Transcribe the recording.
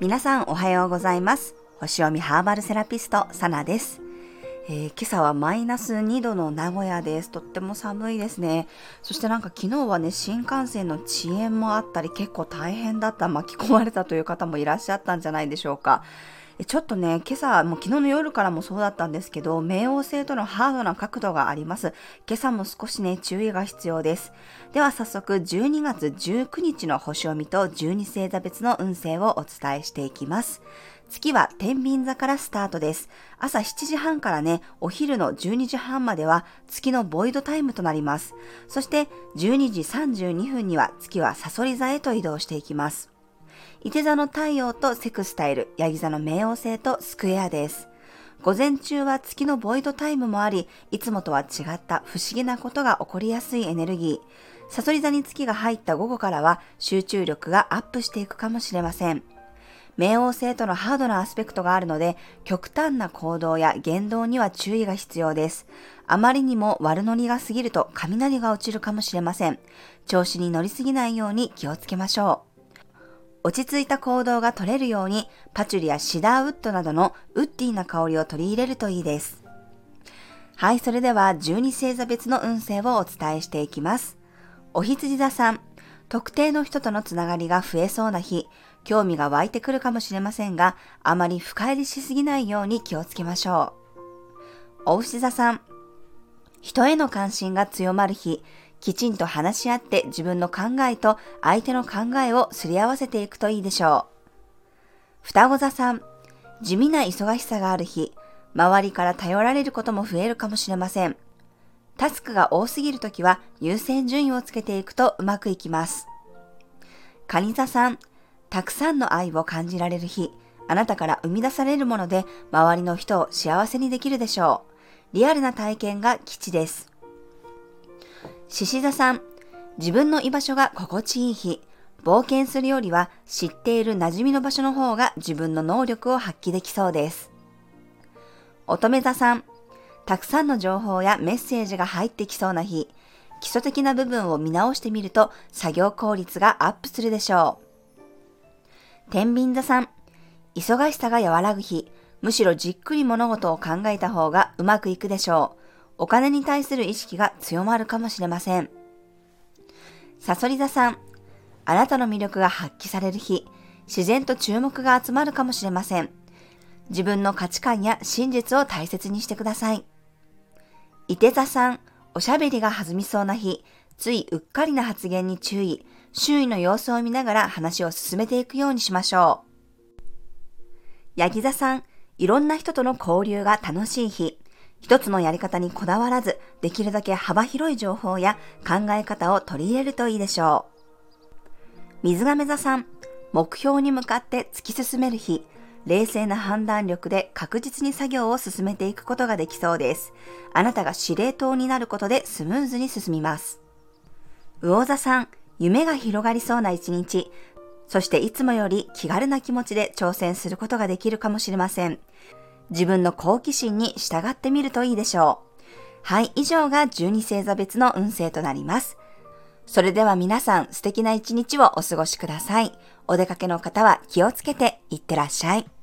皆さんおはようございます星読みハーバルセラピストサナですえー、今朝はマイナス2度の名古屋です。とっても寒いですね。そしてなんか昨日はね、新幹線の遅延もあったり結構大変だった、巻き込まれたという方もいらっしゃったんじゃないでしょうか。ちょっとね、今朝、もう昨日の夜からもそうだったんですけど、冥王星とのハードな角度があります。今朝も少しね、注意が必要です。では早速、12月19日の星読みと12星座別の運勢をお伝えしていきます。月は天秤座からスタートです。朝7時半からね、お昼の12時半までは月のボイドタイムとなります。そして12時32分には月はサソリ座へと移動していきます。伊手座の太陽とセクスタイル、ヤギ座の冥王星とスクエアです。午前中は月のボイドタイムもあり、いつもとは違った不思議なことが起こりやすいエネルギー。サソリ座に月が入った午後からは集中力がアップしていくかもしれません。冥王星とのハードなアスペクトがあるので、極端な行動や言動には注意が必要です。あまりにも悪ノリが過ぎると雷が落ちるかもしれません。調子に乗りすぎないように気をつけましょう。落ち着いた行動が取れるように、パチュリやシダーウッドなどのウッディな香りを取り入れるといいです。はい、それでは12星座別の運勢をお伝えしていきます。お羊座さん、特定の人とのつながりが増えそうな日、興味が湧いてくるかもしれませんが、あまり深入りしすぎないように気をつけましょう。お牛座さん、人への関心が強まる日、きちんと話し合って自分の考えと相手の考えをすり合わせていくといいでしょう。双子座さん、地味な忙しさがある日、周りから頼られることも増えるかもしれません。タスクが多すぎるときは優先順位をつけていくとうまくいきます。蟹座さん、たくさんの愛を感じられる日、あなたから生み出されるもので周りの人を幸せにできるでしょう。リアルな体験が基地です。獅子座さん、自分の居場所が心地いい日、冒険するよりは知っている馴染みの場所の方が自分の能力を発揮できそうです。乙女座さん、たくさんの情報やメッセージが入ってきそうな日、基礎的な部分を見直してみると作業効率がアップするでしょう。天秤座さん、忙しさが和らぐ日、むしろじっくり物事を考えた方がうまくいくでしょう。お金に対する意識が強まるかもしれません。サソリ座さん、あなたの魅力が発揮される日、自然と注目が集まるかもしれません。自分の価値観や真実を大切にしてください。伊手座さん、おしゃべりが弾みそうな日、ついうっかりな発言に注意、周囲の様子を見ながら話を進めていくようにしましょう。ヤギ座さん、いろんな人との交流が楽しい日、一つのやり方にこだわらず、できるだけ幅広い情報や考え方を取り入れるといいでしょう。水亀座さん、目標に向かって突き進める日、冷静な判断力で確実に作業を進めていくことができそうです。あなたが司令塔になることでスムーズに進みます。魚座さん、夢が広がりそうな一日、そしていつもより気軽な気持ちで挑戦することができるかもしれません。自分の好奇心に従ってみるといいでしょう。はい、以上が12星座別の運勢となります。それでは皆さん素敵な一日をお過ごしください。お出かけの方は気をつけていってらっしゃい。